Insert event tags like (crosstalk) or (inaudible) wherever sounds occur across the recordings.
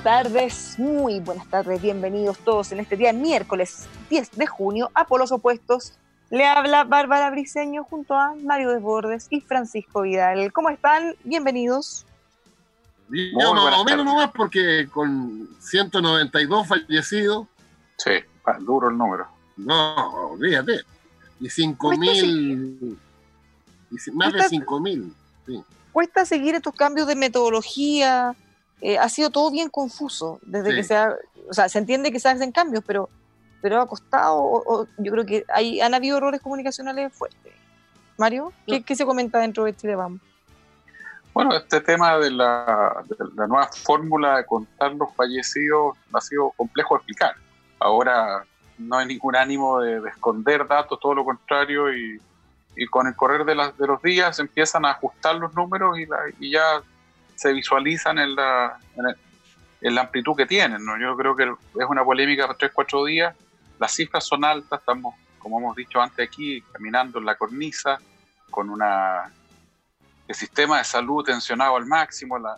buenas tardes, muy buenas tardes, bienvenidos todos en este día miércoles 10 de junio a Polos Opuestos. Le habla Bárbara Briceño junto a Mario Desbordes y Francisco Vidal. ¿Cómo están? Bienvenidos. Yo más o menos nomás porque con 192 fallecidos. Sí, duro el número. No, olvídate. Y 5.000, más de 5.000. Sí. Cuesta seguir estos cambios de metodología, eh, ha sido todo bien confuso desde que se ha, o sea, se entiende que se hacen cambios, pero, pero ha costado, o, yo creo que hay, han habido errores comunicacionales fuertes. Mario, ¿qué, se comenta dentro de Chile Vamos? Bueno, este tema de la, nueva fórmula de contar los fallecidos ha sido complejo de explicar. Ahora no hay ningún ánimo de, esconder datos, todo lo contrario, y, con el correr de, las, de los días empiezan a ajustar los números y, y ya se visualizan en la, en, la amplitud que tienen. ¿no? Yo creo que es una polémica de 3, 4 días. Las cifras son altas, estamos, como hemos dicho antes aquí, caminando en la cornisa, con una el sistema de salud tensionado al máximo, la,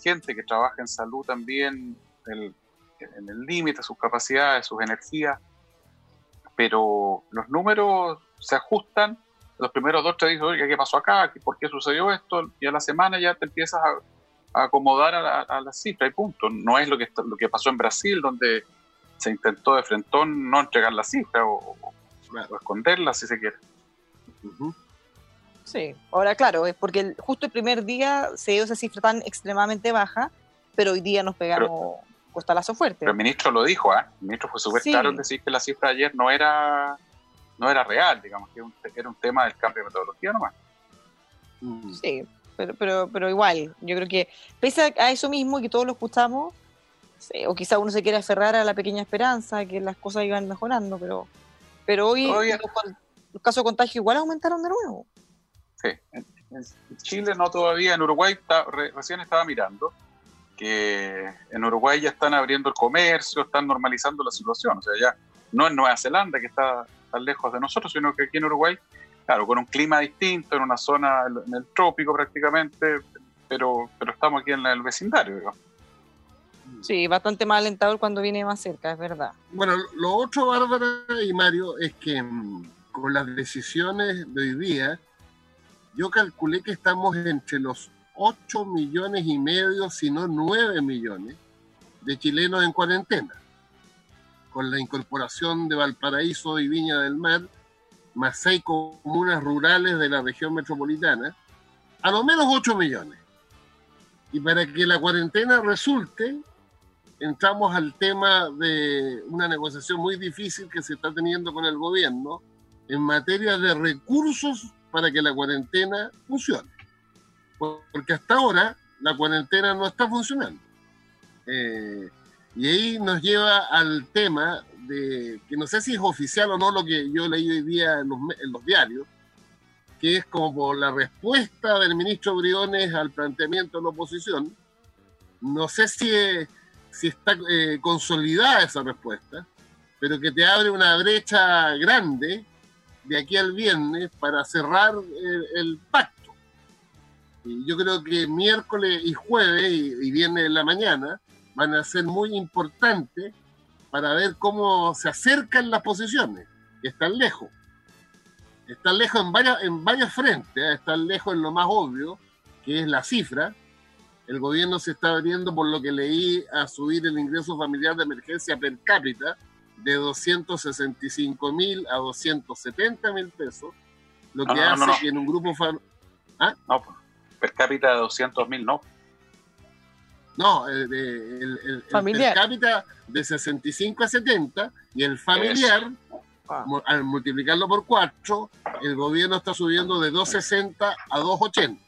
gente que trabaja en salud también en el límite, sus capacidades, sus energías, pero los números se ajustan los primeros dos te dicen, oye, ¿qué pasó acá? ¿Por qué sucedió esto? Y a la semana ya te empiezas a, acomodar a la, cifra y punto. No es lo que, lo que pasó en Brasil, donde se intentó de frentón no entregar la cifra o, esconderla, si se quiere. Sí, ahora claro, es porque justo el primer día se dio esa cifra tan extremadamente baja, pero hoy día nos pegamos costalazo fuerte. Pero el ministro lo dijo, ¿ah? El ministro fue súper claro en decir que la cifra de ayer no era no era real, digamos, que era un tema del cambio de metodología nomás. Mm. Sí, pero, pero, pero igual, yo creo que pese a eso mismo que todos lo escuchamos, o quizá uno se quiera aferrar a la pequeña esperanza que las cosas iban mejorando, pero, pero hoy los, casos de contagio igual aumentaron de nuevo. Sí, en, Chile no todavía, en Uruguay recién estaba mirando que en Uruguay ya están abriendo el comercio, están normalizando la situación, o sea, ya no en Nueva Zelanda que está tan lejos de nosotros, sino que aquí en Uruguay, claro, con un clima distinto, en una zona, en el trópico prácticamente, pero, pero estamos aquí en el vecindario. Sí, bastante más alentador cuando viene más cerca, es verdad. Bueno, lo otro, Bárbara y Mario, es que mm, con las decisiones de hoy día, yo calculé que estamos entre los 8 millones y medio, si no 9 millones, de chilenos en cuarentena con la incorporación de Valparaíso y Viña del Mar, más seis comunas rurales de la región metropolitana, a lo menos 8 millones. Y para que la cuarentena resulte, entramos al tema de una negociación muy difícil que se está teniendo con el gobierno en materia de recursos para que la cuarentena funcione. Porque hasta ahora la cuarentena no está funcionando. Eh, y ahí nos lleva al tema de, que no sé si es oficial o no lo que yo leí hoy día en los, diarios, que es como la respuesta del ministro Briones al planteamiento de la oposición. No sé si, si está eh, consolidada esa respuesta, pero que te abre una brecha grande de aquí al viernes para cerrar el, pacto. Y yo creo que miércoles y jueves y, y viernes en la mañana van a ser muy importantes para ver cómo se acercan las posiciones, que están lejos. Están lejos en, varias, en varios frentes, ¿eh? están lejos en lo más obvio, que es la cifra. El gobierno se está abriendo, por lo que leí, a subir el ingreso familiar de emergencia per cápita de 265 mil a 270 mil pesos, lo que No, no, hace no, que en un grupo fam- No, pues, per cápita de 200 mil, no. No, el, de- el- el- el Familiar. per cápita de 65 a 70 y el familiar, Ah. mu- al multiplicarlo por 4, el gobierno está subiendo de 260 a 280.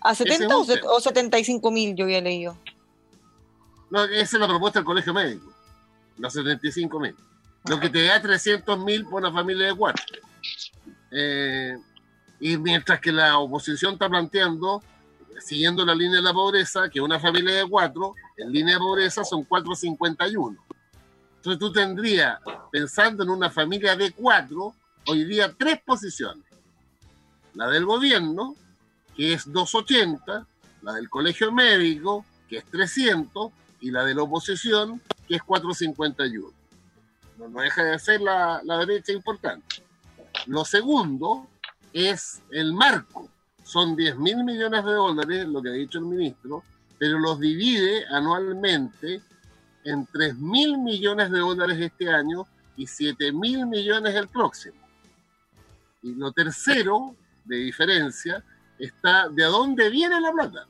¿A 70 Ese o, o 75 mil yo había leído? No, esa es la propuesta del colegio médico, los 75 mil. Lo que te da 300 mil por una familia de 4. y mientras que la oposición está planteando, siguiendo la línea de la pobreza, que una familia de 4, en línea de pobreza son 451. Entonces tú tendrías, pensando en una familia de 4, hoy día tres posiciones. La del gobierno, que es 280, la del colegio médico, que es 300, y la de la oposición, que es 451. No, no deja de ser la, la derecha importante. Lo segundo es el marco. Son 10 mil millones de dólares, lo que ha dicho el ministro, pero los divide anualmente en 3 mil millones de dólares este año y 7 mil millones el próximo. Y lo tercero, de diferencia, está de dónde viene la plata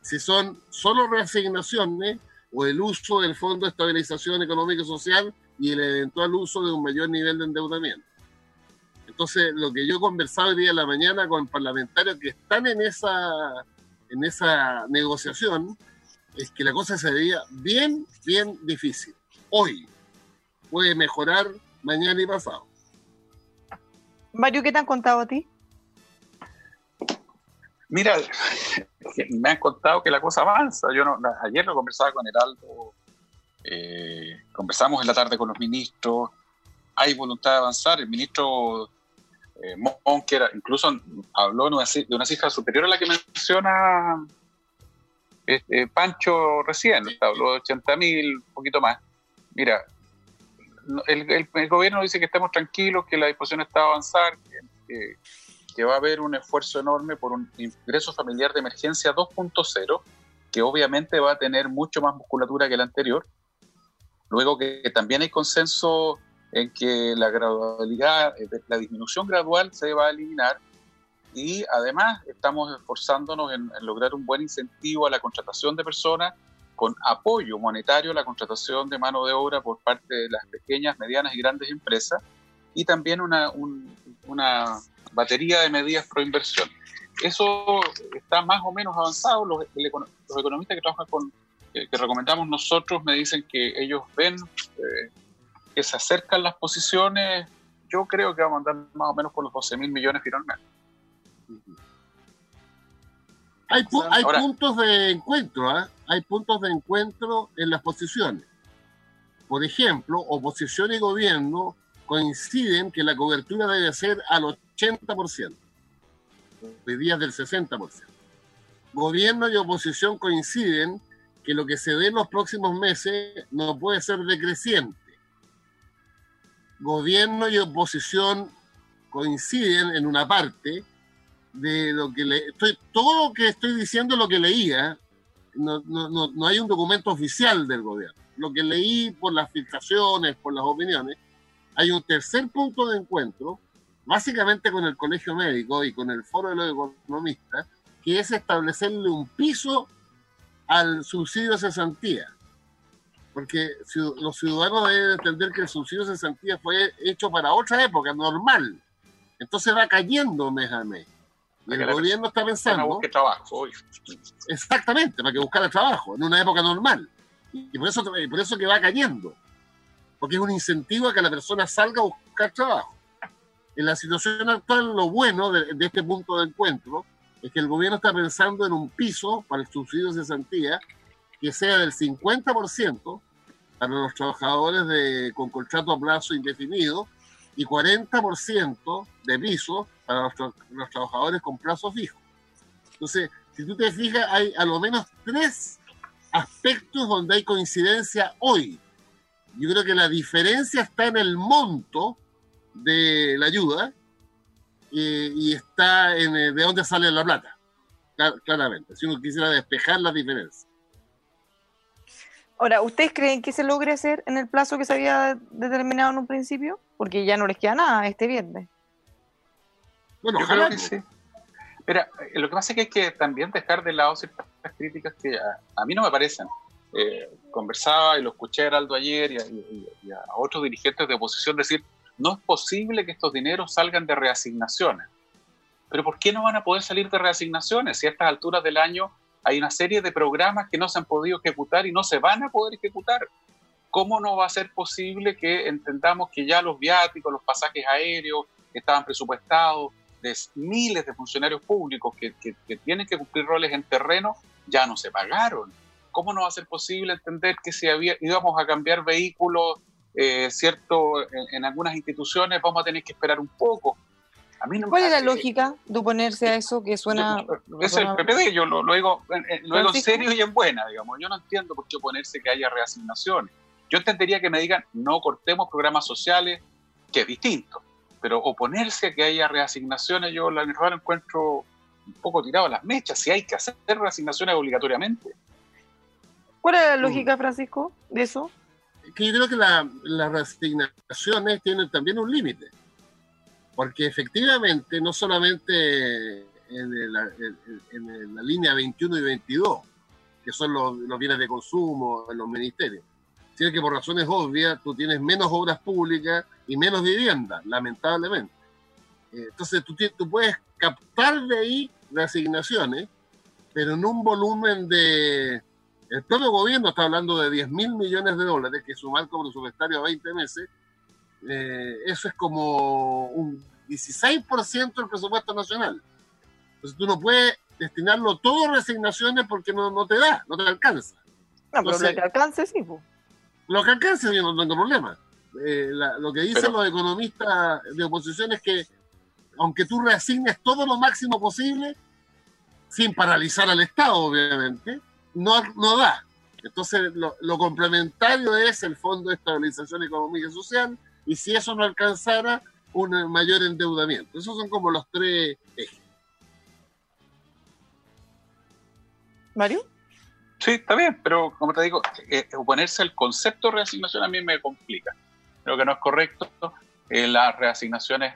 si son solo reasignaciones o el uso del Fondo de Estabilización Económica y Social y el eventual uso de un mayor nivel de endeudamiento. Entonces, lo que yo he conversado hoy día en la mañana con parlamentarios que están en esa, en esa negociación es que la cosa se veía bien, bien difícil. Hoy puede mejorar mañana y pasado. Mario, ¿qué te han contado a ti? Mira, me han contado que la cosa avanza. Yo no, ayer lo conversaba con Heraldo, eh, conversamos en la tarde con los ministros, hay voluntad de avanzar. El ministro eh, Monker incluso habló de una, ci- de una cifra superior a la que menciona este, Pancho recién, habló de 80 mil, un poquito más. Mira, el, el- el gobierno dice que estamos tranquilos, que la disposición está a avanzar, que- que que va a haber un esfuerzo enorme por un ingreso familiar de emergencia 2.0, que obviamente va a tener mucho más musculatura que el anterior. Luego que, que también hay consenso en que la gradualidad, eh, la disminución gradual se va a eliminar y además estamos esforzándonos en, lograr un buen incentivo a la contratación de personas con apoyo monetario a la contratación de mano de obra por parte de las pequeñas, medianas y grandes empresas y también una, un- una batería de medidas pro inversión. Eso está más o menos avanzado. Los, economistas que trabajan con, que, que recomendamos nosotros me dicen que ellos ven eh, que se acercan las posiciones. Yo creo que vamos a andar más o menos por los 12 mil millones finalmente. Hay, pu- hay Ahora- puntos de encuentro, ¿ah? hay puntos de encuentro en las posiciones. Por ejemplo, oposición y gobierno coinciden que la cobertura debe ser al 80%, hoy día es del 60%. Gobierno y oposición coinciden que lo que se dé en los próximos meses no puede ser decreciente. Gobierno y oposición coinciden en una parte de lo que le estoy todo lo que estoy diciendo lo que leía. No, no, no, no hay un documento oficial del gobierno. Lo que leí por las filtraciones por las opiniones hay un tercer punto de encuentro básicamente con el colegio médico y con el foro de los economistas que es establecerle un piso al subsidio de cesantía porque los ciudadanos deben entender que el subsidio de cesantía fue hecho para otra época normal entonces va cayendo mes a mes y Para que el gobierno está Para pensando, busque trabajo hoy. exactamente, para que buscara trabajo, en una época normal. Y por eso, y por eso que va cayendo. Porque es un incentivo a que la persona salga a buscar trabajo. En la situación actual, lo bueno de, de este punto de encuentro es que el gobierno está pensando en un piso para el subsidio de cesantía que sea del 50% para los trabajadores con contrato a plazo indefinido y 40% de piso para los, tra- los trabajadores con plazo fijo. Entonces, si tú te fijas, hay a lo menos tres aspectos donde hay coincidencia hoy. Yo creo que la diferencia está en el monto de la ayuda eh, y está en eh, de dónde sale la plata, claramente, si uno quisiera despejar la diferencia. Ahora, ¿ustedes creen que se logre hacer en el plazo que se había determinado en un principio? Porque ya no les queda nada este viernes. Bueno, Yo creo que sí. Mira, eh, lo que pasa es que hay que también dejar de lado ciertas críticas que a, mí no me parecen. Eh, conversaba y lo escuché a Heraldo ayer y a, otros dirigentes de oposición decir, no es posible que estos dineros salgan de reasignaciones. Pero ¿por qué no van a poder salir de reasignaciones si a estas alturas del año hay una serie de programas que no se han podido ejecutar y no se van a poder ejecutar? ¿Cómo no va a ser posible que entendamos que ya los viáticos, los pasajes aéreos estaban presupuestados, de miles de funcionarios públicos que, tienen que cumplir roles en terreno ya no se pagaron. ¿Cómo no va a ser posible entender que si había, íbamos a cambiar vehículos, eh, cierto, en, algunas instituciones vamos a tener que esperar un poco? A mí ¿Cuál es la lógica de oponerse a eso que suena... es el PPD, yo lo, digo, lo digo en serio y en buena, digamos. Yo no entiendo por qué oponerse que haya reasignaciones. Yo entendería que me digan, no cortemos programas sociales, que es distinto pero oponerse a que haya reasignaciones, yo la verdad encuentro un poco tirado a las mechas, si hay que hacer reasignaciones obligatoriamente. ¿Cuál es la mm. lógica, Francisco, de eso? Que yo creo que las reasignaciones tienen también un límite, porque efectivamente no solamente en, la línea 21 y 22, que son los, los bienes de consumo en los ministerios, sino que por razones obvias tú tienes menos obras públicas y menos vivienda, lamentablemente. Eh, entonces tú, tú puedes captar de ahí reasignaciones, pero en un volumen de... El propio gobierno está hablando de 10 mil millones de dólares, que su marco presupuestario a 20 meses, eh, eso es como un 16% del presupuesto nacional. Entonces tú no puedes destinarlo todo a reasignaciones porque no, no te da, no te alcanza. No, pero lo que alcance sí. Lo que alcance yo no tengo problema. Eh, lo que dicen los economistas de oposición es que aunque tú reasignes todo lo máximo posible, sin paralizar al Estado, obviamente, no, no da. Entonces, lo, lo, complementario es el Fondo de Estabilización Económica y Social, y si eso no alcanzara, un mayor endeudamiento. Esos son como los tres ejes. Mario. Sí, está bien, pero como te digo, eh, oponerse al concepto de reasignación a mí me complica. Creo que no es correcto. Eh, las reasignaciones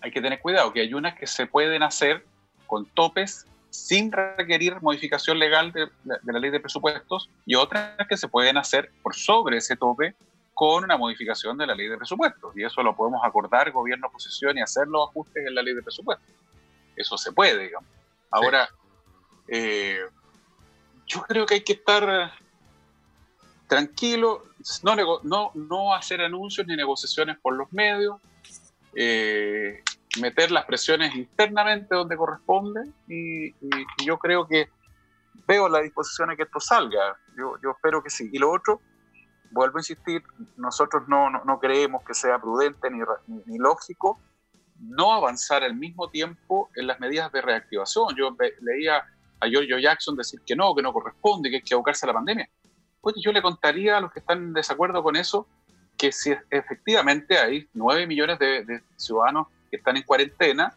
hay que tener cuidado, que hay unas que se pueden hacer con topes sin requerir modificación legal de, la ley de presupuestos y otras que se pueden hacer por sobre ese tope con una modificación de la ley de presupuestos. Y eso lo podemos acordar gobierno-oposición y hacer los ajustes en la ley de presupuestos. Eso se puede, digamos. Ahora, eh, yo creo que hay que estar tranquilo, no, no, no hacer anuncios ni negociaciones por los medios, eh, meter las presiones internamente donde corresponde y, yo creo que veo la disposición de que esto salga. Yo, yo espero que sí. Y lo otro, vuelvo a insistir, nosotros no, creemos que sea prudente ni, ni, lógico no avanzar al mismo tiempo en las medidas de reactivación. Yo leía a Giorgio Jackson decir que no, que no corresponde, que hay que abocarse a la pandemia. Pues yo le contaría a los que están en desacuerdo con eso que si efectivamente hay 9 millones de, ciudadanos que están en cuarentena,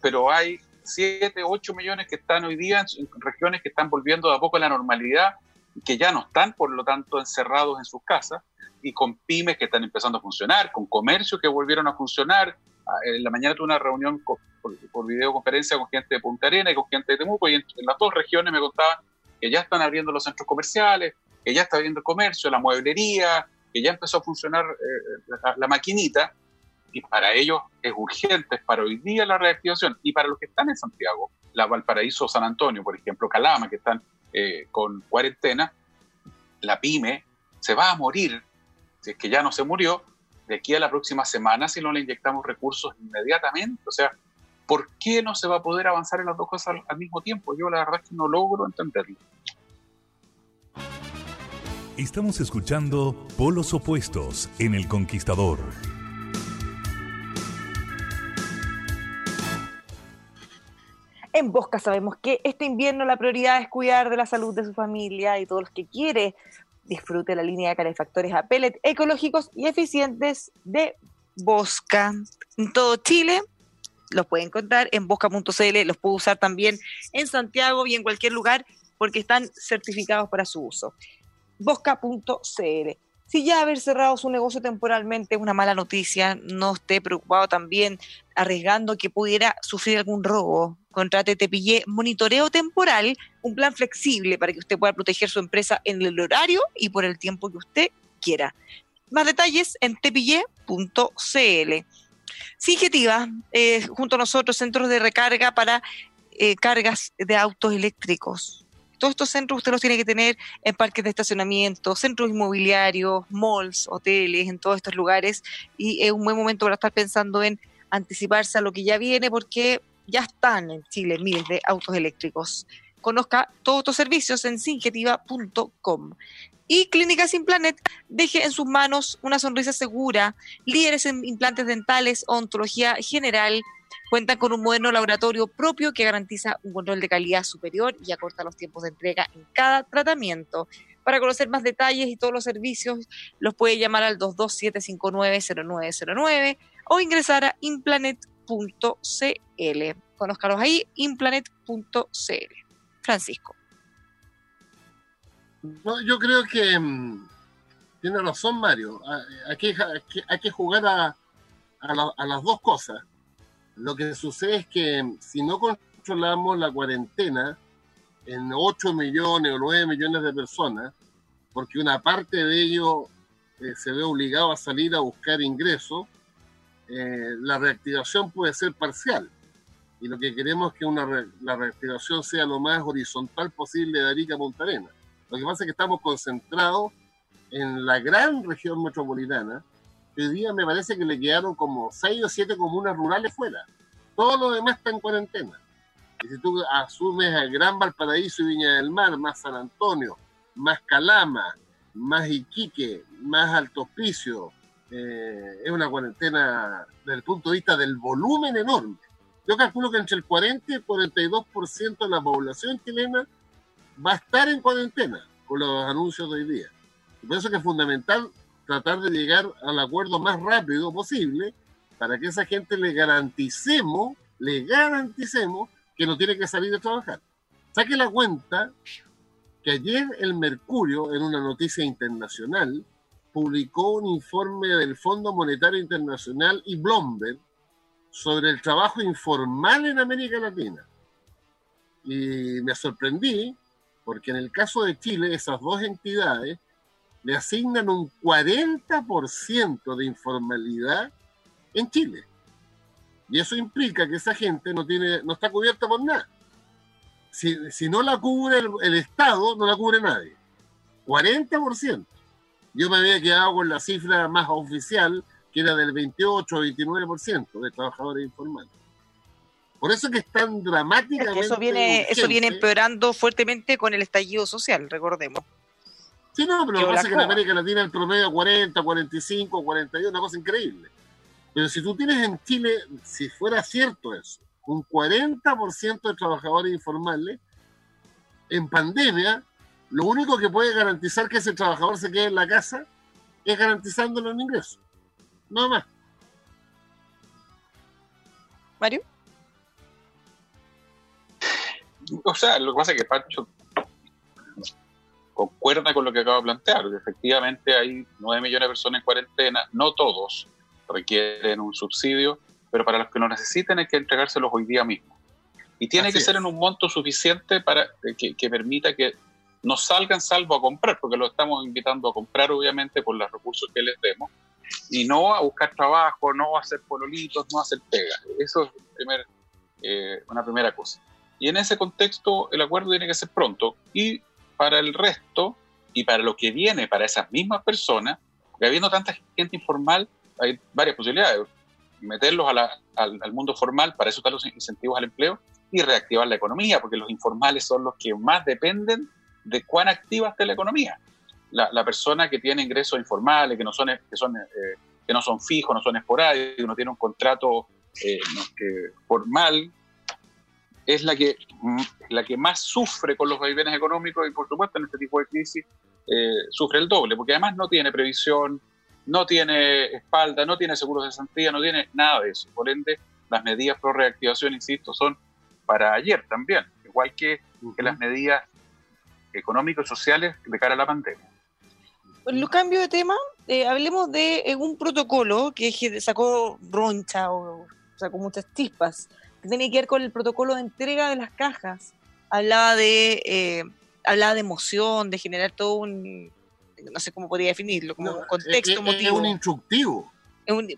pero hay 7, 8 millones que están hoy día en, regiones que están volviendo de a poco a la normalidad que ya no están, por lo tanto, encerrados en sus casas y con pymes que están empezando a funcionar, con comercios que volvieron a funcionar, Ah, en la mañana tuve una reunión por, videoconferencia con gente de Punta Arena y con gente de Temuco y en, las dos regiones me contaban que ya están abriendo los centros comerciales, que ya está abriendo el comercio, la mueblería, que ya empezó a funcionar eh, la, maquinita y para ellos es urgente, es para hoy día la reactivación. Y para los que están en Santiago, la Valparaíso, San Antonio, por ejemplo, Calama, que están eh, con cuarentena, la pyme se va a morir, si es que ya no se murió, de aquí a la próxima semana si no le inyectamos recursos inmediatamente. O sea, ¿por qué no se va a poder avanzar en las dos cosas al, mismo tiempo? Yo la verdad es que no logro entenderlo. Estamos escuchando Polos Opuestos en El Conquistador. En Bosca sabemos que este invierno la prioridad es cuidar de la salud de su familia y todos los que quiere disfrute la línea de calefactores a pellet ecológicos y eficientes de Bosca. En todo Chile los puede encontrar en bosca.cl, los puede usar también en Santiago y en cualquier lugar porque están certificados para su uso. Bosca.cl. Si ya haber cerrado su negocio temporalmente es una mala noticia, no esté preocupado también arriesgando que pudiera sufrir algún robo. Contrate Tepillé Monitoreo Temporal, un plan flexible para que usted pueda proteger su empresa en el horario y por el tiempo que usted quiera. Más detalles en tepillé.cl. Singetiva, eh, junto a nosotros, centros de recarga para eh, cargas de autos eléctricos. Todos estos centros usted los tiene que tener en parques de estacionamiento, centros inmobiliarios, malls, hoteles, en todos estos lugares. Y es un buen momento para estar pensando en anticiparse a lo que ya viene porque ya están en Chile miles de autos eléctricos. Conozca todos estos servicios en singetiva.com. Y Clínicas Implanet deje en sus manos una sonrisa segura, líderes en implantes dentales, ontología general, Cuentan con un moderno laboratorio propio que garantiza un control de calidad superior y acorta los tiempos de entrega en cada tratamiento. Para conocer más detalles y todos los servicios, los puede llamar al 227590909 o ingresar a implanet.cl. Ahí, implanet.cl. Francisco. yo creo que mm, tiene razón Mario. Hay que, hay que jugar a, a las dos cosas. Lo que sucede es que si no controlamos la cuarentena en 8 millones o 9 millones de personas, porque una parte de ellos eh, se ve obligado a salir a buscar ingresos, eh, la reactivación puede ser parcial. Y lo que queremos es que una la reactivación sea lo más horizontal posible de Arica a Lo que pasa es que estamos concentrados en la gran región metropolitana, hoy día me parece que le quedaron como seis o siete comunas rurales fuera. Todo lo demás está en cuarentena. Y si tú asumes el Gran Valparaíso y Viña del Mar, más San Antonio, más Calama, más Iquique, más Alto Hospicio, eh, es una cuarentena desde el punto de vista del volumen enorme. Yo calculo que entre el 40 y el 42% de la población chilena va a estar en cuarentena con los anuncios de hoy día. por eso que es fundamental tratar de llegar al acuerdo más rápido posible para que esa gente le garanticemos, le garanticemos que no tiene que salir a trabajar. Saque la cuenta que ayer el Mercurio, en una noticia internacional, publicó un informe del Fondo Monetario Internacional y Bloomberg sobre el trabajo informal en América Latina. Y me sorprendí porque en el caso de Chile, esas dos entidades le asignan un 40% de informalidad en Chile. Y eso implica que esa gente no, tiene, no está cubierta por nada. Si, no la cubre el, Estado, no la cubre nadie. 40%. Yo me había quedado con la cifra más oficial, que era del 28 o 29% de trabajadores informales. Por eso que es tan dramáticamente. eso viene, eso viene empeorando fuertemente con el estallido social, recordemos. Sí, no, pero lo que pasa es que en América Latina el promedio 40, 45, 42, una cosa increíble. Pero si tú tienes en Chile, si fuera cierto eso, un 40% de trabajadores informales, en pandemia, lo único que puede garantizar que ese trabajador se quede en la casa es garantizándole un ingreso. Nada más. Mario. O sea, lo que pasa es que Pancho concuerda con lo que acabo de plantear. Efectivamente hay 9 millones de personas en cuarentena, no todos requieren un subsidio, pero para los que lo necesiten hay que entregárselos hoy día mismo. Y tiene que ser en un monto suficiente para que, que, permita que no salgan salvo a comprar, porque lo estamos invitando a comprar obviamente por los recursos que les demos, y no a buscar trabajo, no a hacer pololitos, no a hacer pega. Eso es eh, una primera cosa. Y en ese contexto el acuerdo tiene que ser pronto. Y para el resto y para lo que viene para esas mismas personas, habiendo tanta gente informal, hay varias posibilidades. Meterlos al, mundo formal, para eso están los incentivos al empleo, y reactivar la economía, porque los informales son los que más dependen de cuán activa esté la economía. La, persona que tiene ingresos informales, que no son, que son, eh, que no son fijos, no son esporádicos, no tiene un contrato eh, formal, es la que, mm, la que más sufre con los vaivenes económicos y por supuesto en este tipo de crisis eh, sufre el doble, porque además no tiene previsión, no tiene espalda, no tiene seguros de santía, no tiene nada de eso. Por ende, las medidas pro reactivación, insisto, son para ayer también, igual que, las medidas económicas y sociales de cara a la pandemia. Bueno, cambio de tema, eh, hablemos de eh, un protocolo que sacó roncha o sacó muchas chispas, que tiene que ver con el protocolo de entrega de las cajas. Hablaba de, eh, hablaba de emoción, de generar todo un, no sé cómo podría definirlo, como un contexto es, Es un instructivo.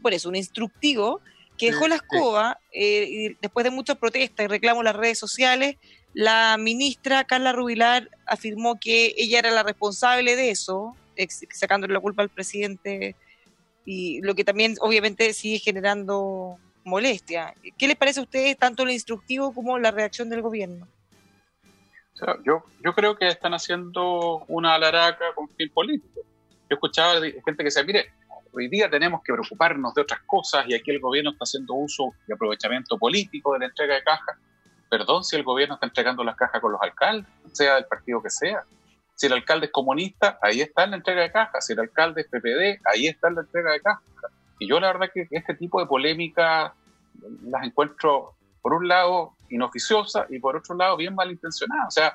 por eso, un instructivo que dejó la escoba eh, y después de muchas protestas y reclamos en las redes sociales, la ministra Carla Rubilar afirmó que ella era la responsable de eso, sacándole la culpa al presidente y lo que también obviamente sigue generando molestia. ¿Qué les parece a ustedes tanto el instructivo como la reacción del gobierno? yo, yo creo que están haciendo una alaraca con fin político. Yo escuchaba gente que decía, mire, hoy día tenemos que preocuparnos de otras cosas y aquí el gobierno está haciendo uso y aprovechamiento político de la entrega de cajas. Perdón si el gobierno está entregando las cajas con los alcaldes, sea del partido que sea. Si el alcalde es comunista, ahí está la entrega de cajas. Si el alcalde es PPD, ahí está la entrega de cajas. Y yo la verdad que este tipo de polémicas las encuentro, por un lado, inoficiosas y por otro lado, bien malintencionadas. O sea,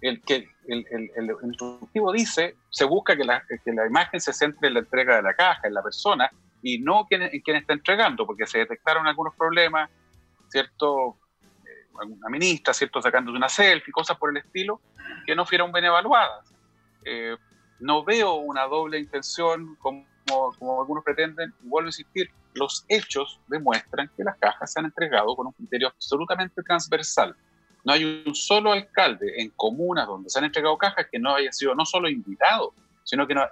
el que el, el, instructivo dice, se busca que la, que la, imagen se centre en la entrega de la caja, en la persona, y no en quien está entregando, porque se detectaron algunos problemas, ¿cierto? Eh, una ministra, ¿cierto? Sacándose una selfie, cosas por el estilo, que no fueron bien evaluadas. Eh, no veo una doble intención como, como algunos pretenden, vuelvo a insistir, los hechos demuestran que las cajas se han entregado con un criterio absolutamente transversal no hay un solo alcalde en comunas donde se han entregado cajas que no haya sido no solo invitado, sino que no,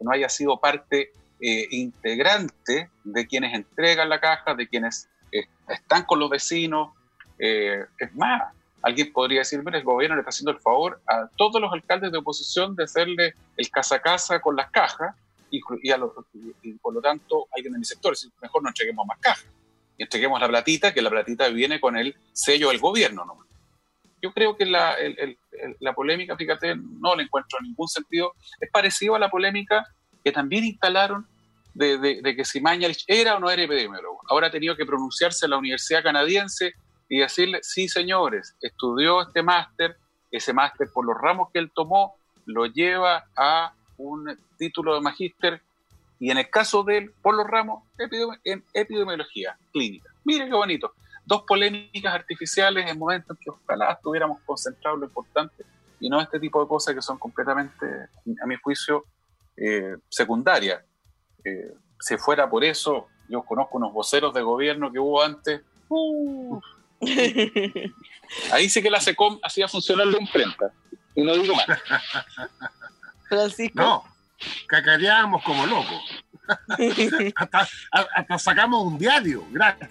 no haya sido parte eh, integrante de quienes entregan la caja, de quienes eh, están con los vecinos. Eh, es más, alguien podría decir, mira, el gobierno le está haciendo el favor a todos los alcaldes de oposición de hacerle el casa a casa con las cajas y, por lo tanto alguien de mi sector, mejor no entreguemos más cajas y entreguemos la platita, que la platita viene con el sello del gobierno nomás yo creo que la, la polémica, fíjate, no le encuentro ningún sentido. Es parecido a la polémica que también instalaron de, de, que si Mañalich era o no era epidemiólogo. Ahora ha tenido que pronunciarse la Universidad Canadiense y decirle, sí, señores, estudió este máster, ese máster por los ramos que él tomó lo lleva a un título de magíster y en el caso de él, por los ramos, en epidemiología clínica. Mire qué bonito dos polémicas artificiales en momentos en que ojalá estuviéramos concentrados lo importante y no este tipo de cosas que son completamente, a mi juicio, eh, secundarias. Eh, si fuera por eso, yo conozco unos voceros de gobierno que hubo antes. Uh, (laughs) ahí sí que la SECOM hacía funcionar la imprenta. Y no digo más. (laughs) Francisco. No, cacareábamos como locos. (laughs) hasta sacamos un diario gratis.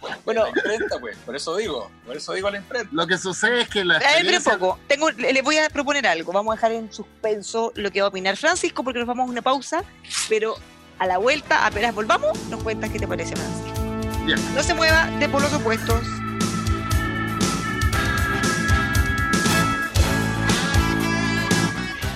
Pues, bueno, imprenta, pues, por eso digo, por eso digo la imprenta. Lo que sucede es que la experiencia... poco, tengo, les voy a proponer algo, vamos a dejar en suspenso lo que va a opinar Francisco porque nos vamos a una pausa, pero a la vuelta, apenas volvamos, nos cuentas qué te parece Francisco. No se mueva de por los opuestos.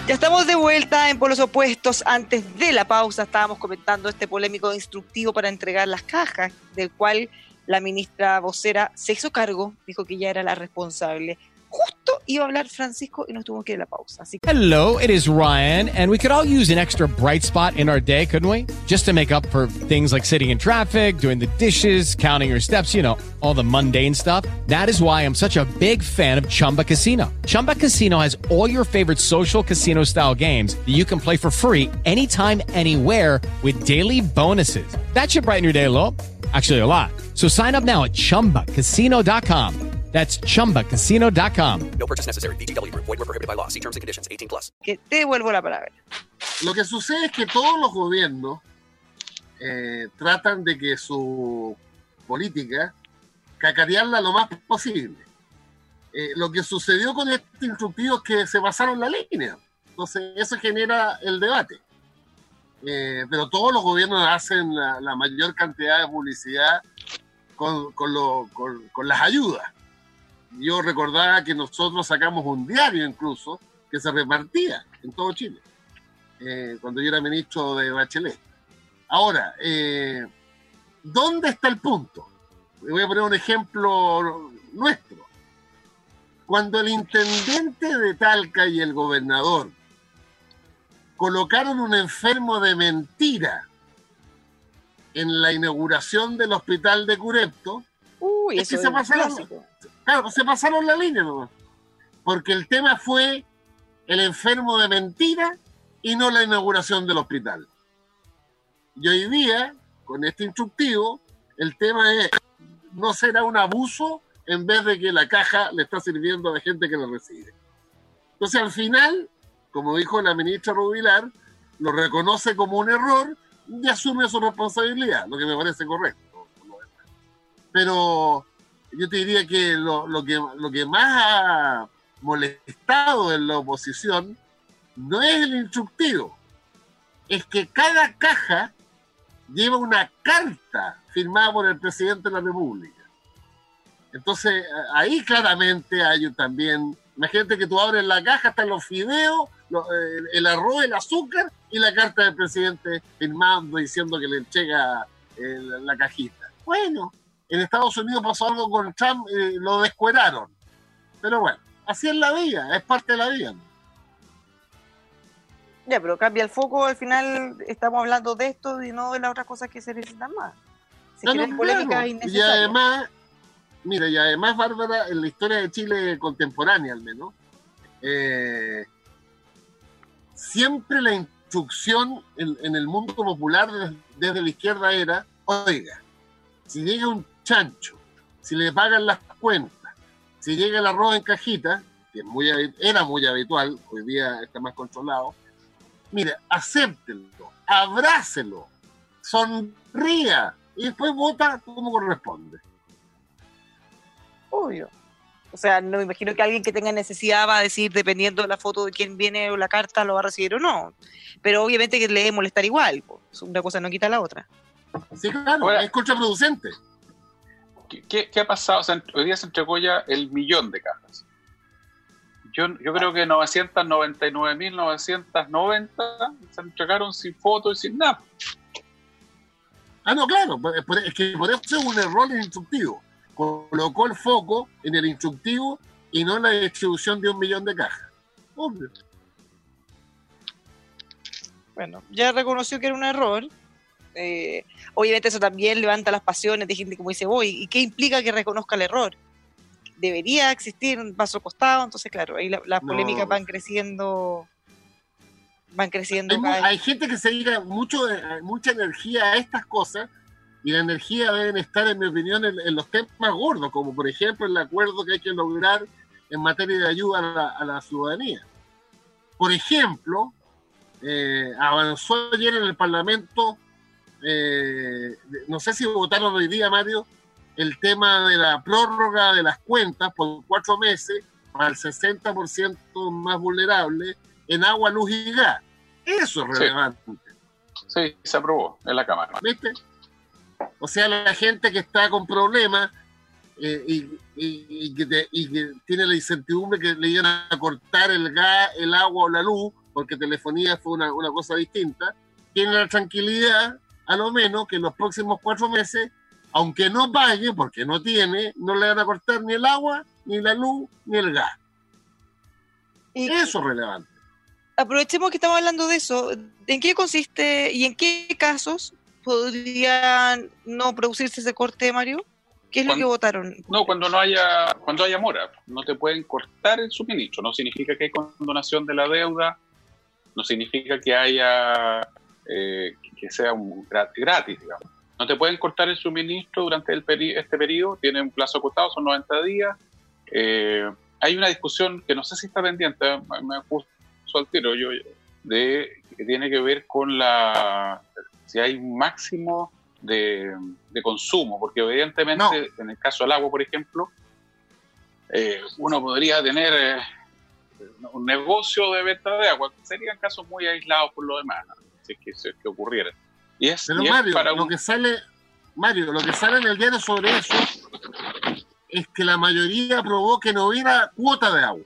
Ya estamos de vuelta en Polos Opuestos. Antes de la pausa estábamos comentando este polémico instructivo para entregar las cajas, del cual la ministra vocera se hizo cargo, dijo que ya era la responsable. Justo iba a hablar Francisco y nos tuvo que ir a la pausa. Así que... Hello, it is Ryan, and we could all use an extra bright spot in our day, couldn't we? Just to make up for things like sitting in traffic, doing the dishes, counting your steps, you know, all the mundane stuff. That is why I'm such a big fan of Chumba Casino. Chumba Casino has all your favorite social casino style games that you can play for free anytime, anywhere with daily bonuses. That should brighten your day little. Actually, a lot. So sign up now at chumbacasino.com. That's chumbacasino.com. No purchase necessary. BGW. Void were prohibited by law. See terms and conditions 18 plus. Que te devuelvo la palabra. Lo que sucede es que todos los gobiernos eh, tratan de que su política cacarearla lo más posible. Eh, lo que sucedió con este instructivo es que se pasaron la línea. Entonces, eso genera el debate. Eh, pero todos los gobiernos hacen la, mayor cantidad de publicidad con, con, lo, con, con las ayudas. Yo recordaba que nosotros sacamos un diario incluso que se repartía en todo Chile, eh, cuando yo era ministro de Bachelet. Ahora, eh, ¿dónde está el punto? Le voy a poner un ejemplo nuestro. Cuando el intendente de Talca y el gobernador colocaron un enfermo de mentira en la inauguración del hospital de Curepto, Uy, es que se pasaron, clásico. Claro, se pasaron la línea nomás. Porque el tema fue el enfermo de mentira y no la inauguración del hospital. Y hoy día, con este instructivo, el tema es, no será un abuso en vez de que la caja le está sirviendo a la gente que lo recibe. Entonces, al final, como dijo la ministra Rubilar, lo reconoce como un error y asume su responsabilidad, lo que me parece correcto. Pero yo te diría que lo, lo que lo que más ha molestado en la oposición no es el instructivo, es que cada caja lleva una carta firmada por el presidente de la República. Entonces, ahí claramente hay también, imagínate que tú abres la caja, están los fideos, lo- eh, el arroz, el azúcar y la carta del presidente firmando diciendo que le entrega eh, la cajita. Bueno, en Estados Unidos pasó algo con Trump, eh, lo descueraron. Pero bueno, así es la vida, es parte de la vida. Ya, pero cambia el foco, al final estamos hablando de esto y no de las otras cosas que se necesitan más. Se No, no, claro. Y además, mira, y además, Bárbara, en la historia de Chile contemporánea al menos, eh, siempre la instrucción en, en el mundo popular des- desde la izquierda era, oiga, si llega un chancho, si le pagan las cuentas, si llega el arroz en cajita, que es muy, era muy habitual, hoy día está más controlado, mire, acéptenlo, abrácelo, sonría y después vota como corresponde. Obvio. O sea, no me imagino que alguien que tenga necesidad va a decir, dependiendo de la foto de quién viene o la carta, lo va a recibir o no. Pero obviamente que le debe molestar igual. Una cosa no quita la otra. Sí, claro, Ahora- es contraproducente. ¿Qué, ha pasado? O sea, hoy día se entregó ya el millón de cajas. Yo, yo creo que 999.990 se entregaron sin foto y sin nada. Ah, no, claro, por- es que por eso es un error en el instructivo. Colocó el foco en el instructivo y no en la distribución de un millón de cajas. Obvio. Bueno, ya reconoció que era un error. Eh, obviamente eso también levanta las pasiones de gente como dice, voy, ¿y qué implica que reconozca el error? Debería existir un paso costado, entonces claro, ahí la- las No. polémicas van creciendo, van creciendo Hay, hay gente que se dedica mucho, eh, mucha energía a estas cosas y la energía deben estar, en mi opinión, en, en los temas gordos, como por ejemplo el acuerdo que hay que lograr en materia de ayuda a la, a la ciudadanía. Por ejemplo, eh, avanzó ayer en el Parlamento, eh, no sé si votaron hoy día, Mario, el tema de la prórroga de las cuentas por cuatro meses para el 60% más vulnerable en agua, luz y gas. Eso es Sí. relevante, Sí, se aprobó en la Cámara. ¿viste? O sea, la gente que está con problemas eh, y, y- y que te- y que tiene la incertidumbre que le iban a cortar el gas, el agua o la luz, porque telefonía fue una, una cosa distinta, tiene la tranquilidad, a lo menos, que en los próximos cuatro meses, aunque no pague, porque no tiene, no le van a cortar ni el agua, ni la luz, ni el gas. Y- Eso es relevante. aprovechemos que estamos hablando de eso. ¿En qué consiste y en qué casos podría no producirse ese corte, Mario? ¿Qué es lo que votaron? No, cuando no haya, cuando haya mora, no te pueden cortar el suministro. No significa que hay condonación de la deuda, no significa que haya eh, que sea un gratis, digamos. No te pueden cortar el suministro durante el peri- este periodo, tiene un plazo acotado, son 90 días. Eh, hay una discusión que no sé si está pendiente, me, puso al tiro, yo, de, que tiene que ver con la si hay un máximo de, de consumo, porque evidentemente No. en el caso del agua, por ejemplo, eh, uno podría tener eh, un negocio de venta de agua, serían casos muy aislados por lo demás, ¿no? Si es que, si es que ocurriera. Y es, Pero y es Mario, para lo que sale, Mario, lo que sale en el diario sobre eso es que la mayoría aprobó que no hubiera cuota de agua.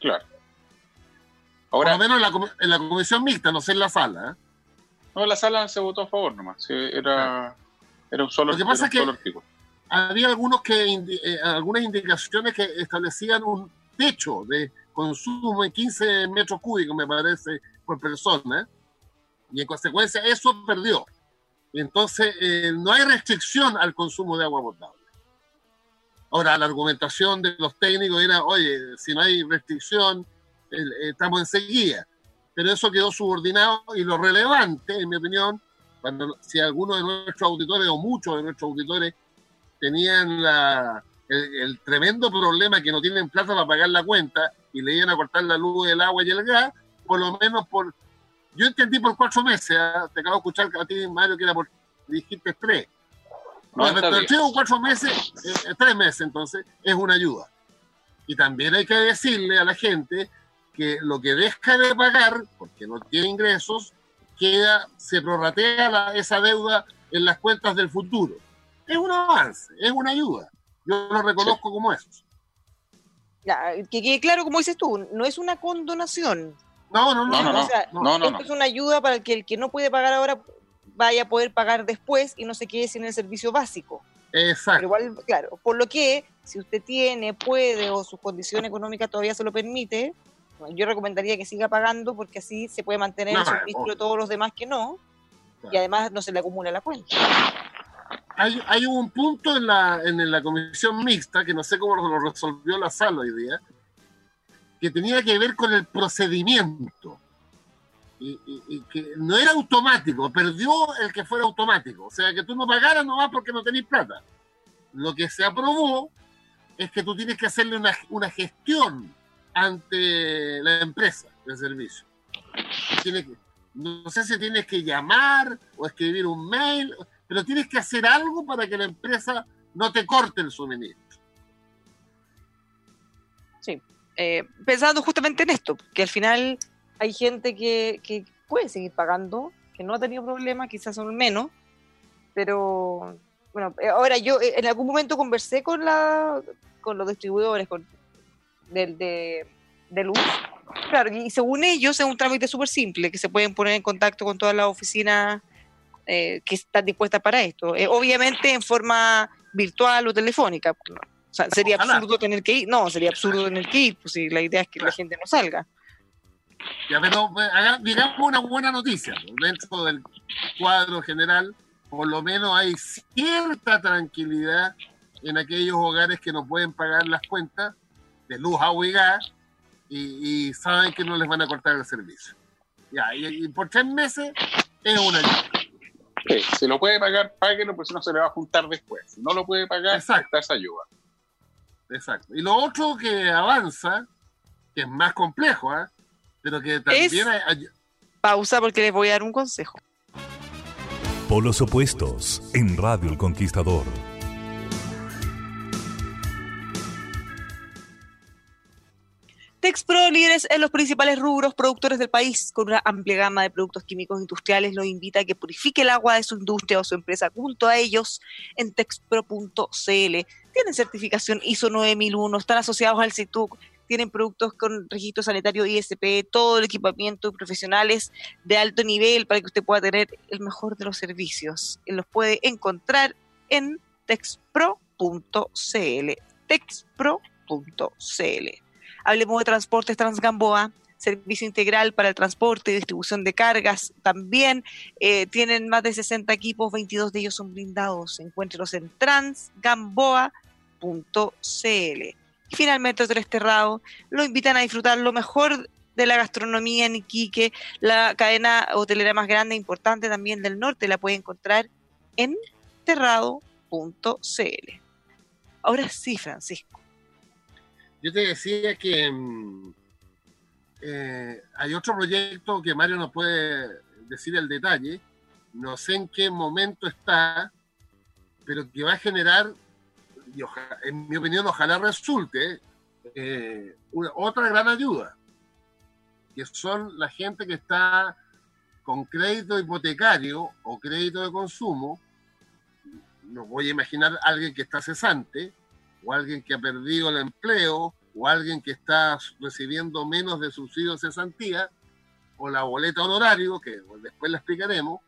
Claro. Por Ahora, lo menos en la, en la comisión mixta, no sé en la sala. ¿eh? no, la sala se votó a favor nomás. era, era un solo, Lo que pasa es que- artículo. Había algunos que eh, algunas indicaciones que establecían un techo de consumo en 15 metros cúbicos, me parece, por persona. Y en consecuencia eso perdió. Entonces eh, no hay restricción al consumo de agua potable. Ahora, la argumentación de los técnicos era, oye, si no hay restricción, eh, estamos en sequía. Pero eso quedó subordinado y lo relevante, en mi opinión, cuando si alguno de nuestros auditores o muchos de nuestros auditores tenían la, el, el tremendo problema que no tienen plata para pagar la cuenta y le iban a cortar la luz, el agua y el gas, por lo menos por... Yo entendí por cuatro meses, ¿ah? te acabo de escuchar a ti, Mario, que era por... dijiste tres. No, 90 pero días. tres o cuatro meses, eh, eh, tres meses entonces, es una ayuda. Y también hay que decirle a la gente que lo que deja de pagar, porque no tiene ingresos, queda, se prorratea la- esa deuda en las cuentas del futuro. Es un avance, es una ayuda. Yo lo reconozco como eso. Que quede claro, como dices tú, no es una condonación. No, no, no. No, no, no. O sea, No, no, esto no. es una ayuda para que el que no puede pagar ahora vaya a poder pagar después y no se quede sin el servicio básico. Pero Exacto. igual, claro, por lo que si usted tiene, puede o su condición económica todavía se lo permite, yo recomendaría que siga pagando porque así se puede mantener No, el suministro de todos los demás que no y además no se le acumula la cuenta. Hay, hay un punto en la, en la comisión mixta, que no sé cómo lo resolvió la sala hoy día, que tenía que ver con el procedimiento. Y, y- y que no era automático, perdió el que fuera automático. O sea, que tú no pagaras nomás porque no tenés plata. Lo que se aprobó es que tú tienes que hacerle una, una gestión ante la empresa de servicio. Tienes que- no sé si tienes que llamar o escribir un mail, pero tienes que hacer algo para que la empresa no te corte el suministro. Eh, pensando justamente en esto, que al final hay gente que, que puede seguir pagando, que no ha tenido problemas, quizás son menos, pero bueno, eh, ahora yo eh, en algún momento conversé con la con los distribuidores con, del, de, de luz, claro, y según ellos es un trámite súper simple, que se pueden poner en contacto con todas las oficinas eh, que están dispuestas para esto, Eh, obviamente en forma virtual o telefónica. O sea, sería absurdo tener que ir, no, sería absurdo tener que ir, pues si la idea es que la gente no salga. Ya, pero haga- digamos una buena noticia. Dentro del cuadro general, por lo menos hay cierta tranquilidad en aquellos hogares que no pueden pagar las cuentas de luz, agua y gas y, y saben que no les van a cortar el servicio. Ya, y, y por tres meses es una ayuda. Sí, si lo puede pagar, páguelo, porque si no se le va a juntar después. Si no lo puede pagar, Exacto. esa ayuda. Exacto. Y lo otro que avanza, que es más complejo, ¿ah? pero que también hay- hay- Pausa porque les voy a dar un consejo. Polos opuestos en Radio El Conquistador. Texpro, líderes en los principales rubros productores del país, con una amplia gama de productos químicos industriales, los invita a que purifique el agua de su industria o su empresa junto a ellos en texpro.cl. Tienen certificación ISO 9001, están asociados al CITUC, tienen productos con registro sanitario ISP, todo el equipamiento profesionales de alto nivel para que usted pueda tener el mejor de los servicios. Los puede encontrar en texpro.cl. Texpro.cl. Hablemos de Transportes Transgamboa, servicio integral para el transporte y distribución de cargas. También eh, tienen más de 60 equipos, 22 de ellos son blindados. Encuéntrelos en transgamboa.cl. Y finalmente, Hotel Esterrado lo invitan a disfrutar lo mejor de la gastronomía en Iquique, la cadena hotelera más grande e importante también del norte. La puede encontrar en terrado.cl. Ahora sí, Francisco. Yo te decía que mm, eh, hay otro proyecto que Mario nos puede decir el detalle, no sé en qué momento está, pero que va a generar, en mi opinión, ojalá resulte eh, otra gran ayuda, que son la gente que está con crédito hipotecario o crédito de consumo, no voy a imaginar a alguien que está cesante, o alguien que ha perdido el empleo, o alguien que está recibiendo menos de subsidio de cesantía, o la boleta honorario, que después la explicaremos,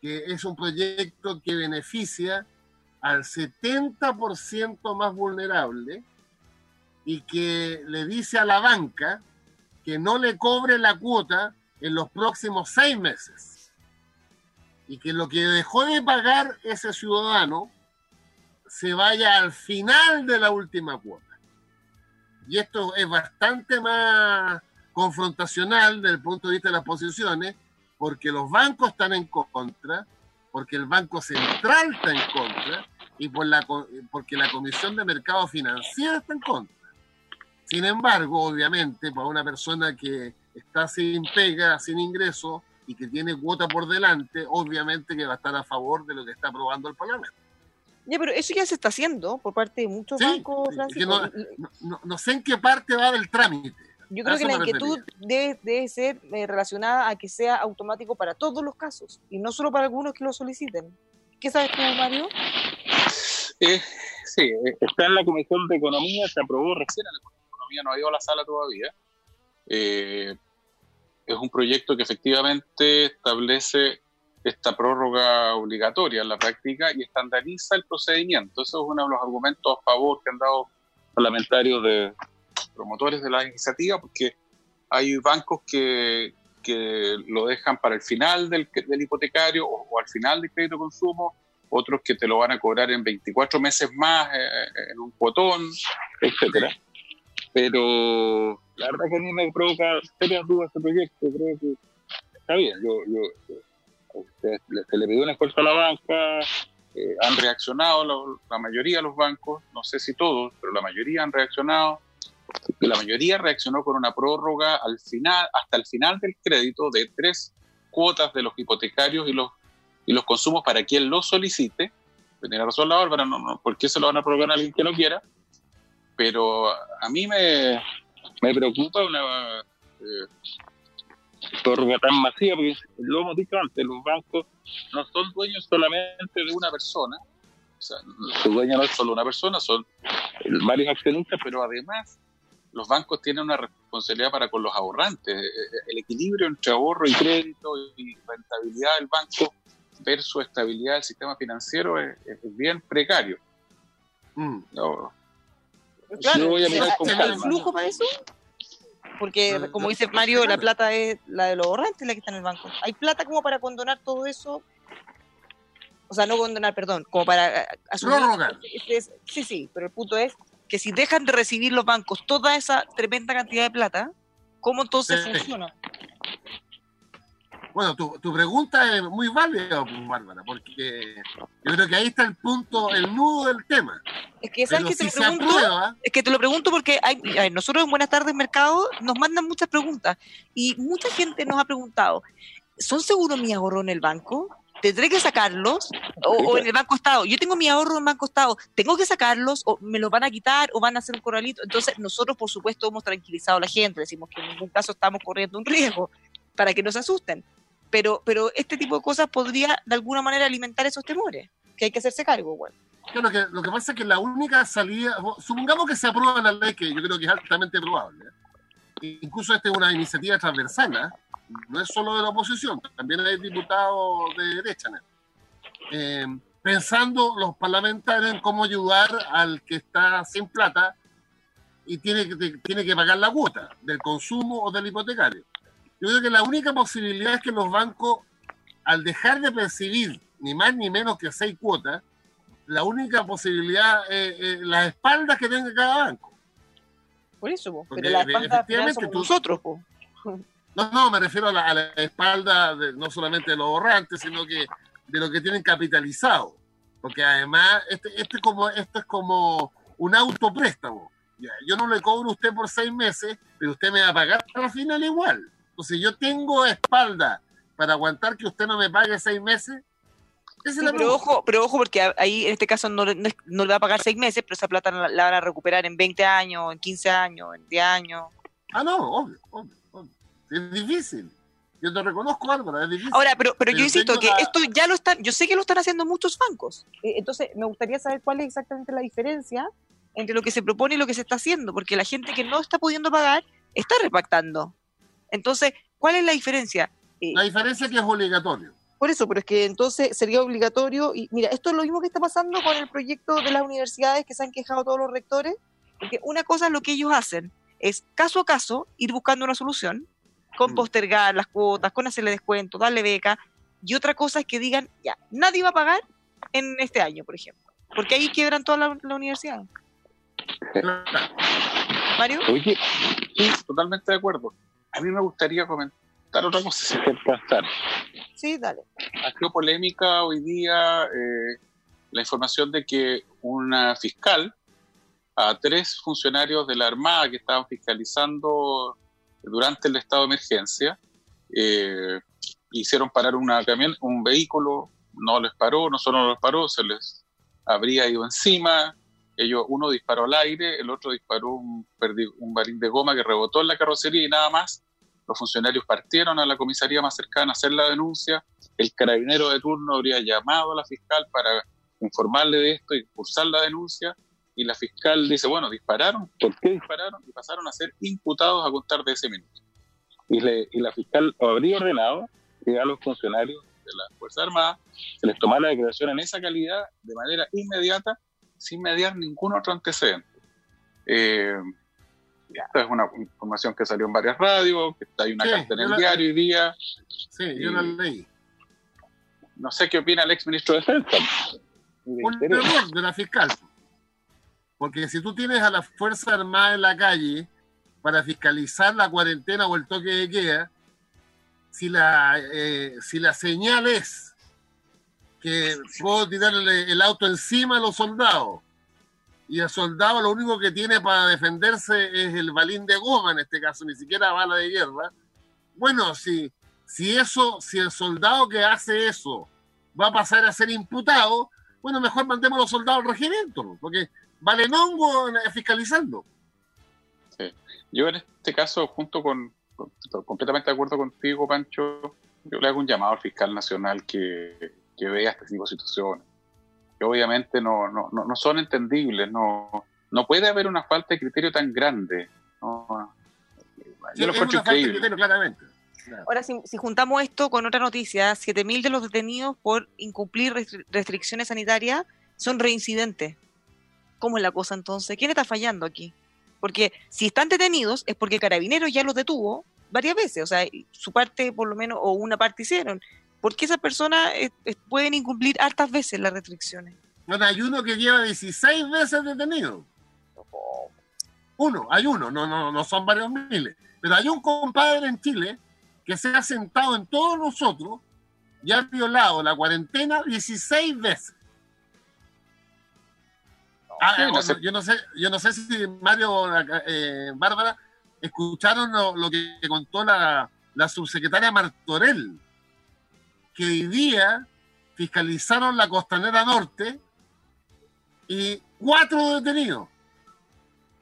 que es un proyecto que beneficia al 70% más vulnerable y que le dice a la banca que no le cobre la cuota en los próximos seis meses. Y que lo que dejó de pagar ese ciudadano se vaya al final de la última cuota. Y esto es bastante más confrontacional desde el punto de vista de las posiciones, porque los bancos están en contra, porque el Banco Central está en contra y por la, porque la Comisión de Mercado Financiero está en contra. Sin embargo, obviamente, para una persona que está sin pega, sin ingreso y que tiene cuota por delante, obviamente que va a estar a favor de lo que está aprobando el Parlamento. Ya, pero eso ya se está haciendo por parte de muchos bancos, no, sé en qué parte va del trámite. Yo creo que la inquietud debe, ser eh, relacionada a que sea automático para todos los casos y no solo para algunos que lo soliciten. ¿Qué sabes tú, Mario? Eh, sí, eh, está en la Comisión de Economía, se aprobó recién, la Comisión de Economía no ha ido a la sala todavía. Eh, es un proyecto que efectivamente establece esta prórroga obligatoria en la práctica y estandariza el procedimiento. Eso es uno de los argumentos a favor que han dado parlamentarios de promotores de la iniciativa, porque hay bancos que, que lo dejan para el final del, del hipotecario o, al final del crédito consumo, otros que te lo van a cobrar en 24 meses más eh, eh, en un cuotón, etcétera. Pero la verdad que a mí me provoca serias dudas este proyecto. Creo que está bien. Yo, se, le pidió un esfuerzo a la banca, eh, han reaccionado la, mayoría de los bancos, no sé si todos, pero la mayoría han reaccionado. La mayoría reaccionó con una prórroga al final, hasta el final del crédito de tres cuotas de los hipotecarios y los, y los consumos para quien lo solicite. Tiene razón la Bárbara, no, no, ¿por qué se lo van a prorrogar a alguien que no quiera? Pero a mí me, me preocupa una eh, prórroga tan masiva, porque lo hemos dicho antes, los bancos no son dueños solamente de una persona, o sea, su dueño no es solo una persona, son varios accionistas, pero además los bancos tienen una responsabilidad para con los ahorrantes. Eh, eh, el equilibrio entre ahorro y crédito y rentabilidad del banco versus estabilidad del sistema financiero es, bien precario. Mm. No, Claro, ¿hay flujo para eso? Porque, como dice Mario, la plata es la de los ahorrantes, la que está en el banco. ¿Hay plata como para condonar todo eso? O sea, no condonar, perdón, como para eh, asumir. sí, sí, pero el punto es que si dejan de recibir los bancos toda esa tremenda cantidad de plata, ¿cómo entonces funciona? Bueno, tu, tu, pregunta es muy válida, Bárbara, porque yo creo que ahí está el punto, el nudo del tema. Es que, ¿sabes que te lo pregunto? es que te lo pregunto porque hay, nosotros en Buenas Tardes Mercado nos mandan muchas preguntas y mucha gente nos ha preguntado, ¿son seguros mi ahorro en el banco? ¿Tendré que sacarlos? O, en el Banco Estado. Yo tengo mi ahorro en Banco Estado. ¿Tengo que sacarlos? ¿O me los van a quitar? ¿O van a hacer un corralito? Entonces, nosotros, por supuesto, hemos tranquilizado a la gente. Decimos que en ningún caso estamos corriendo un riesgo para que no se asusten pero, pero este tipo de cosas podría de alguna manera alimentar esos temores, que hay que hacerse cargo, bueno. Lo que, lo que pasa es que la única salida, supongamos que se aprueba la ley, que yo creo que es altamente probable, ¿eh? incluso esta es una iniciativa transversal, ¿eh? no es solo de la oposición, también hay diputados de derecha. Eh, pensando los parlamentarios en cómo ayudar al que está sin plata y tiene que, tiene que pagar la cuota del consumo o del hipotecario. Yo creo que la única posibilidad es que los bancos, al dejar de percibir ni más ni menos que seis cuotas, la única posibilidad es las espaldas que tenga cada banco. Por eso, pero la espalda somos nosotros. No, no, me refiero a la, espalda no solamente de los ahorrantes, sino que de lo que tienen capitalizado. Porque además, este, este, como, esto es como un autopréstamo. Yo no le cobro a usted por seis meses, pero usted me va a pagar al final igual. Entonces, yo tengo espalda para aguantar que usted no me pague seis meses. pero, ojo, pero ojo, porque ahí en este caso no, le va a pagar seis meses, pero esa plata la, van a recuperar en 20 años, en 15 años, en 10 años. Ah, no, obvio, obvio, obvio. Es difícil. Yo te reconozco, Bárbara, es difícil. Ahora, pero, pero yo insisto que la- esto ya lo están, yo sé que lo están haciendo muchos bancos. Eh, Entonces, me gustaría saber cuál es exactamente la diferencia entre lo que se propone y lo que se está haciendo, porque la gente que no está pudiendo pagar está repactando. Entonces, ¿cuál es la diferencia? Eh, La diferencia es que es obligatorio. Por eso, pero es que entonces sería obligatorio. Y mira, esto es lo mismo que está pasando con el proyecto de las universidades que se han quejado todos los rectores. Porque una cosa es lo que ellos hacen, es caso a caso ir buscando una solución, con Mm. postergar las cuotas, con hacerle descuento, darle beca. Y otra cosa es que digan, ya, nadie va a pagar en este año, por ejemplo. Porque ahí quiebran toda la, la universidad. Mario, Oye, sí, totalmente de acuerdo. A mí me gustaría comentar otra cosa, si te alcanzar. sí, dale. Ha sido polémica hoy día eh, la información de que una fiscal a tres funcionarios de la Armada que estaban fiscalizando durante el estado de emergencia eh, hicieron parar una camión, un vehículo, no les paró, no solo no les paró, se les habría ido encima. Ellos, uno disparó al aire, el otro disparó un, un de goma que rebotó en la carrocería y nada más. Los funcionarios partieron a la comisaría más cercana a hacer la denuncia. El carabinero de turno habría llamado a la fiscal para informarle de esto y cursar la denuncia. Y la fiscal dice, bueno, dispararon. ¿Por qué dispararon? Y pasaron a ser imputados a contar de ese minuto. Y, le- y la fiscal habría ordenado que a los funcionarios de la Fuerza Armada se les tomara la declaración en esa calidad de manera inmediata, sin mediar ningún otro antecedente. Eh, esta es una información que salió en varias radios, que está, hay una Sí, carta en el la- diario hoy día. Sí, yo la leí. No sé qué opina el ex ministro de Defensa. Un error de la fiscal. Porque si tú tienes a la Fuerza Armada en la calle para fiscalizar la cuarentena o el toque de queda, si la, eh, si la señal es que puedo tirarle el auto encima a los soldados. Y el soldado lo único que tiene para defenderse es el balín de goma, en este caso, ni siquiera bala de guerra, bueno, si, si eso, si el soldado que hace eso va a pasar a ser imputado, bueno, mejor mandemos a los soldados al regimiento, porque vale hongo fiscalizando. Yo en este caso, junto con, con- completamente de acuerdo contigo, Pancho, yo le hago un llamado al fiscal nacional que, que vea este tipo de situaciones. Que obviamente no, no, no, no son entendibles, no, no puede haber una falta de criterio tan grande. ¿no? Sí, Yo lo encuentro falta de increíble. criterio, claramente. Ahora, si, si juntamos esto con otra noticia, 7.000 de los detenidos por incumplir restri- restricciones sanitarias son reincidentes. ¿Cómo es la cosa entonces? ¿Quién está fallando aquí? Porque si están detenidos es porque Carabineros ya los detuvo varias veces, o sea, su parte por lo menos, o una parte hicieron. ¿Por qué esas personas eh, eh, pueden incumplir hartas veces las restricciones? Bueno, hay uno que lleva 16 veces detenido. Uno, hay uno, no, no, no son varios miles. Pero hay un compadre en Chile que se ha sentado en todos nosotros y ha violado la cuarentena 16 veces. Ah, Sí, no bueno, sé. yo, no sé, yo no sé si Mario, eh, Bárbara, escucharon lo, lo que contó la, la subsecretaria Martorell, que hoy día fiscalizaron la costanera norte y cuatro detenidos.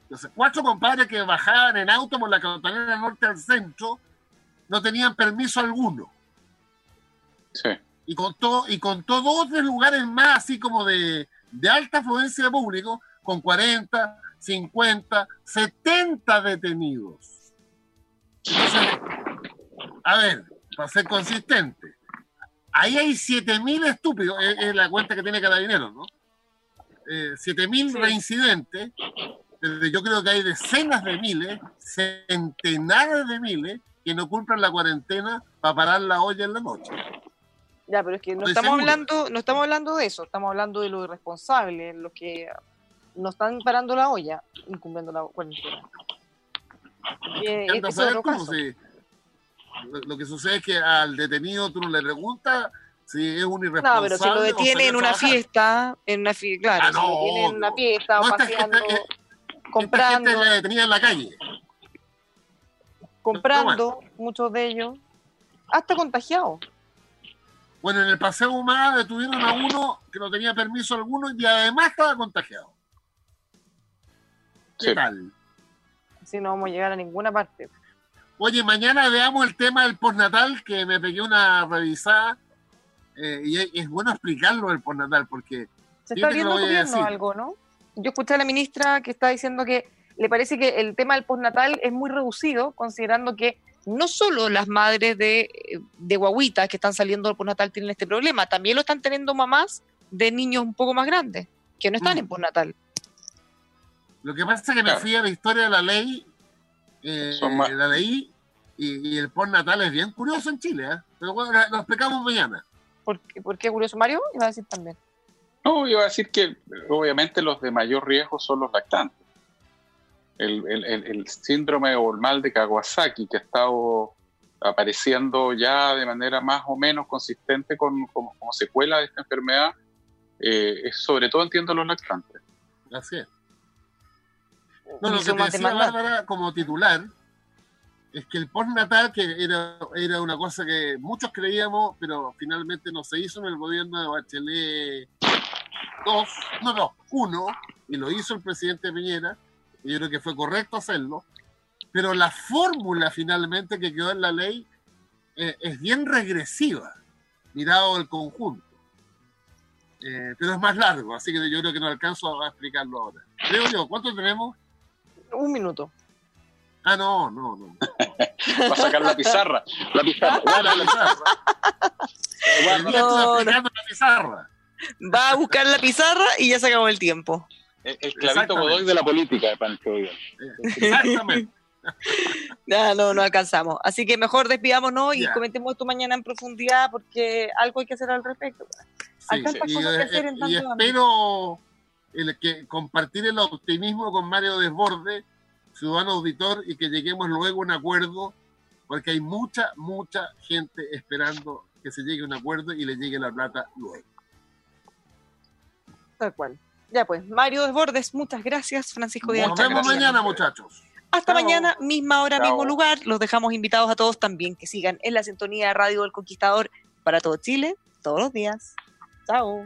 Entonces, cuatro compadres que bajaban en auto por la costanera norte al centro no tenían permiso alguno. Sí. Y contó, y contó dos o tres lugares más, así como de, de alta afluencia de público, con 40, 50, 70 detenidos. Entonces, a ver, para ser consistente, ahí hay 7.000 estúpidos, es, es la cuenta que tiene Carabineros, ¿no? Eh, 7.000 Sí. reincidentes, yo creo que hay decenas de miles, centenares de miles que no cumplen la cuarentena para parar la olla en la noche. Ya, pero es que no Estoy estamos seguro. hablando, no estamos hablando de eso, estamos hablando de los irresponsables, los que no están parando la olla, incumpliendo la cuarentena. Eh, es otro caso. si- lo, que sucede es que al detenido tú no le preguntas si es un irresponsable. No, pero si lo detiene en una fiesta, en una fiesta, claro, Ah, si lo detiene en una fiesta, o No, esta paseando, gente- Esta comprando, gente la detenía en la calle. comprando, muchos de ellos, hasta contagiados. Bueno, en el paseo humano detuvieron a uno que no tenía permiso alguno y además estaba contagiado. ¿Qué Sí. tal? Así no vamos a llegar a ninguna parte. Oye, mañana veamos el tema del postnatal, que me pegué una revisada. eh, y es, bueno explicarlo el postnatal, porque Se está viendo gobierno algo, ¿no? Yo escuché a la ministra que está diciendo que le parece que el tema del postnatal es muy reducido, considerando que no solo las madres de, de guaguitas que están saliendo del postnatal tienen este problema, también lo están teniendo mamás de niños un poco más grandes, que no están Mm. en postnatal. lo que pasa es que me fui a la historia de la ley, eh, Son más- la leí, y, y el postnatal es bien curioso en Chile, ¿eh? pero bueno, lo explicamos mañana. ¿Por, qué- por qué curioso Mario? Iba a decir también. No, iba a decir que obviamente los de mayor riesgo son los lactantes. El, el- el- el síndrome o el mal de Kawasaki, que ha estado apareciendo ya de manera más o menos consistente con, como, como secuela de esta enfermedad, eh, es sobre todo entiendo los lactantes. Así es. No, lo que te decía. Bárbara como titular es que el postnatal, que era, era una cosa que muchos creíamos, pero finalmente no se hizo en el gobierno de Bachelet 2, no, no, 1, y lo hizo el presidente Piñera, y yo creo que fue correcto hacerlo, pero la fórmula finalmente que quedó en la ley eh, es bien regresiva, mirado el conjunto. Eh, pero es más largo, así que yo creo que no alcanzo a explicarlo ahora. Creo yo, ¿cuánto tenemos? Un minuto. Ah, no, no, no. Va a sacar la pizarra. La pizarra. Ah, la pizarra. No, no. la pizarra. Va a buscar la pizarra y ya se acabó el tiempo. El, el clavito. Godoy de la política de Pancho Villa. Eh, Exactamente. (laughs) Ya, no, no alcanzamos. Así que mejor despidámonos y Ya. comentemos esto mañana en profundidad porque algo hay que hacer al respecto. Hay Sí, tantas y, eh, hacer en y tanto espero el que compartir el optimismo con Mario Desborde, ciudadano auditor, y que lleguemos luego a un acuerdo, porque hay mucha, mucha gente esperando que se llegue a un acuerdo y le llegue la plata luego. Tal cual. Ya pues, Mario Desbordes, muchas gracias. Francisco Díaz. Nos vemos gracias. mañana, muchachos. Hasta Chao. mañana, misma hora, Chao. mismo lugar. Los dejamos invitados a todos también que sigan en la sintonía de Radio del Conquistador para todo Chile, todos los días. Chao.